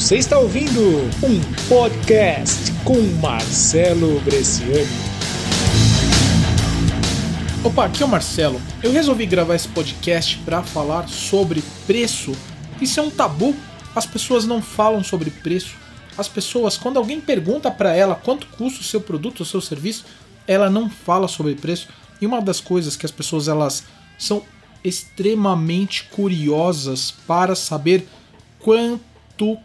Você está ouvindo um podcast com Marcelo Bresciani. Opa, aqui é o Marcelo. Eu resolvi gravar esse podcast para falar sobre preço. Isso é um tabu. As pessoas não falam sobre preço. As pessoas, quando alguém pergunta para ela quanto custa o seu produto, o seu serviço, ela não fala sobre preço. E uma das coisas que as pessoas elas são extremamente curiosas para saber quanto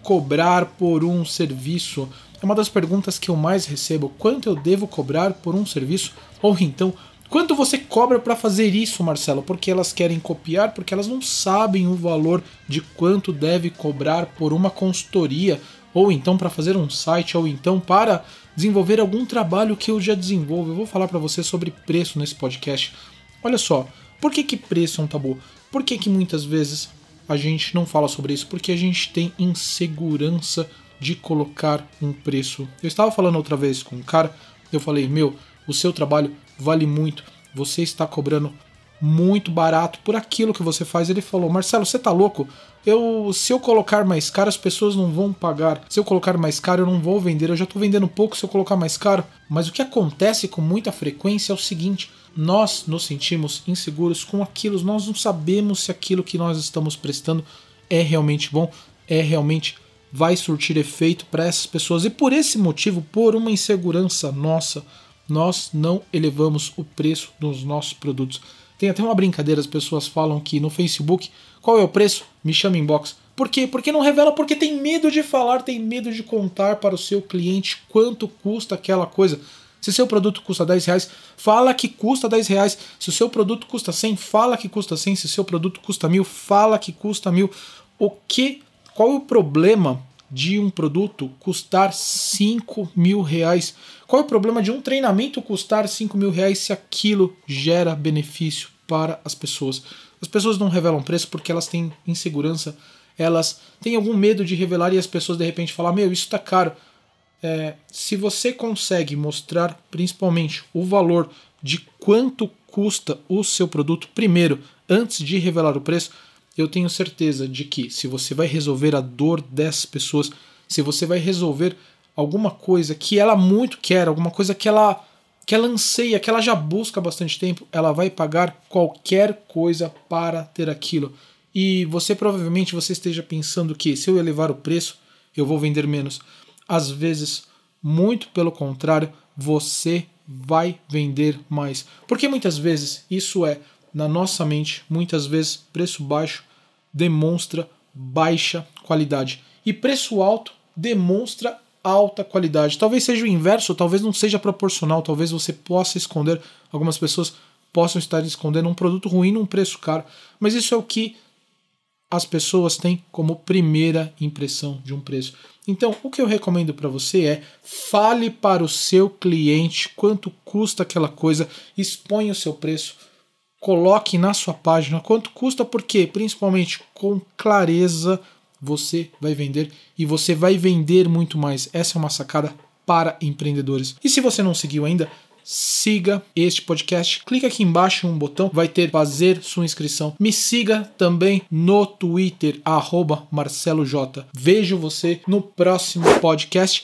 cobrar por um serviço. É uma das perguntas que eu mais recebo: quanto eu devo cobrar por um serviço? Ou então, quanto você cobra para fazer isso, Marcelo? Porque elas querem copiar, porque elas não sabem o valor de quanto deve cobrar por uma consultoria, ou então para fazer um site, ou então para desenvolver algum trabalho que eu já desenvolvo. Eu vou falar para você sobre preço nesse podcast. Olha só, por que, que preço é um tabu? Por que, que muitas vezes a gente não fala sobre isso? Porque a gente tem insegurança de colocar um preço. Eu estava falando outra vez com um cara, eu falei: Meu, o seu trabalho vale muito, você está cobrando muito barato por aquilo que você faz. Ele falou: Marcelo, você tá louco? Eu, se eu colocar mais caro, as pessoas não vão pagar. Se eu colocar mais caro, eu não vou vender. Eu já estou vendendo pouco se eu colocar mais caro. Mas o que acontece com muita frequência é o seguinte: nós nos sentimos inseguros com aquilo, nós não sabemos se aquilo que nós estamos prestando é realmente bom, é realmente vai surtir efeito para essas pessoas. E por esse motivo, por uma insegurança nossa, nós não elevamos o preço dos nossos produtos. Tem até uma brincadeira, as pessoas falam que no Facebook, qual é o preço? Me chama inbox. Por quê? Porque não revela, porque tem medo de falar, tem medo de contar para o seu cliente quanto custa aquela coisa. Se seu produto custa 10 reais, fala que custa 10 reais. Se o seu produto custa 100, fala que custa 100. Se seu produto custa mil, fala que custa mil. O que? Qual é o problema de um produto custar 5 mil reais? Qual é o problema de um treinamento custar 5 mil reais se aquilo gera benefício para as pessoas? As pessoas não revelam preço porque elas têm insegurança, elas têm algum medo de revelar e as pessoas de repente falam: Meu, isso está caro. É, se você consegue mostrar principalmente o valor de quanto custa o seu produto primeiro, antes de revelar o preço, eu tenho certeza de que se você vai resolver a dor dessas pessoas, se você vai resolver alguma coisa que ela muito quer, alguma coisa que ela que ela anseia, que ela já busca há bastante tempo, ela vai pagar qualquer coisa para ter aquilo. E você provavelmente você esteja pensando que se eu elevar o preço, eu vou vender menos. Às vezes, muito pelo contrário, você vai vender mais. Porque muitas vezes isso é na nossa mente, muitas vezes preço baixo demonstra baixa qualidade e preço alto demonstra alta qualidade. Talvez seja o inverso, talvez não seja proporcional, talvez você possa esconder, algumas pessoas possam estar escondendo um produto ruim num preço caro, mas isso é o que as pessoas têm como primeira impressão de um preço. Então, o que eu recomendo para você é fale para o seu cliente quanto custa aquela coisa, exponha o seu preço, coloque na sua página quanto custa, porque principalmente com clareza você vai vender e você vai vender muito mais. Essa é uma sacada para empreendedores. E se você não seguiu ainda, siga este podcast. Clique aqui embaixo em um botão, vai ter fazer sua inscrição. Me siga também no Twitter, arroba Marcelo J. Vejo você no próximo podcast.